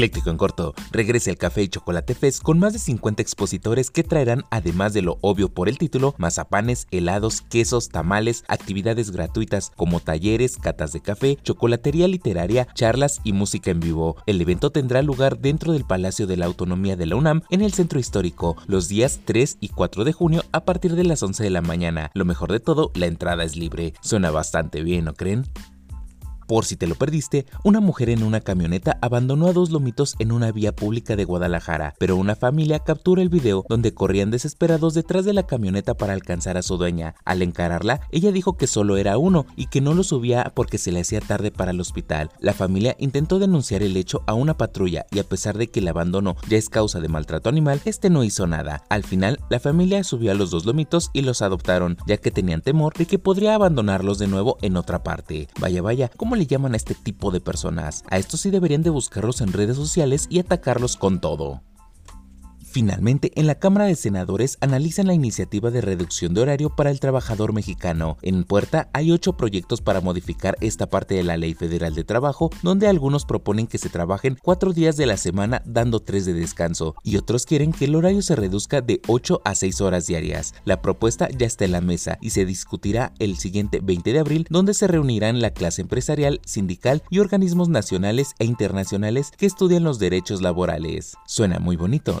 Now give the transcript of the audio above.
Ecléctico en corto, regrese al Café y Chocolate Fest con más de 50 expositores que traerán, además de lo obvio por el título, mazapanes, helados, quesos, tamales, actividades gratuitas como talleres, catas de café, chocolatería literaria, charlas y música en vivo. El evento tendrá lugar dentro del Palacio de la Autonomía de la UNAM en el Centro Histórico los días 3 y 4 de junio a partir de las 11 de la mañana. Lo mejor de todo, la entrada es libre. Suena bastante bien, ¿no creen? Por si te lo perdiste, una mujer en una camioneta abandonó a dos lomitos en una vía pública de Guadalajara, pero una familia captura el video donde corrían desesperados detrás de la camioneta para alcanzar a su dueña. Al encararla, ella dijo que solo era uno y que no lo subía porque se le hacía tarde para el hospital. La familia intentó denunciar el hecho a una patrulla y a pesar de que el abandono ya es causa de maltrato animal, este no hizo nada. Al final, la familia subió a los dos lomitos y los adoptaron, ya que tenían temor de que podría abandonarlos de nuevo en otra parte. Vaya, vaya, ¿cómo le llaman a este tipo de personas. A estos sí deberían de buscarlos en redes sociales y atacarlos con todo. Finalmente, en la Cámara de Senadores analizan la iniciativa de reducción de horario para el trabajador mexicano. En puerta hay ocho proyectos para modificar esta parte de la Ley Federal de Trabajo, donde algunos proponen que se trabajen cuatro días de la semana dando tres de descanso, y otros quieren que el horario se reduzca de 8 a 6 horas diarias. La propuesta ya está en la mesa y se discutirá el siguiente 20 de abril, donde se reunirán la clase empresarial, sindical y organismos nacionales e internacionales que estudian los derechos laborales. Suena muy bonito,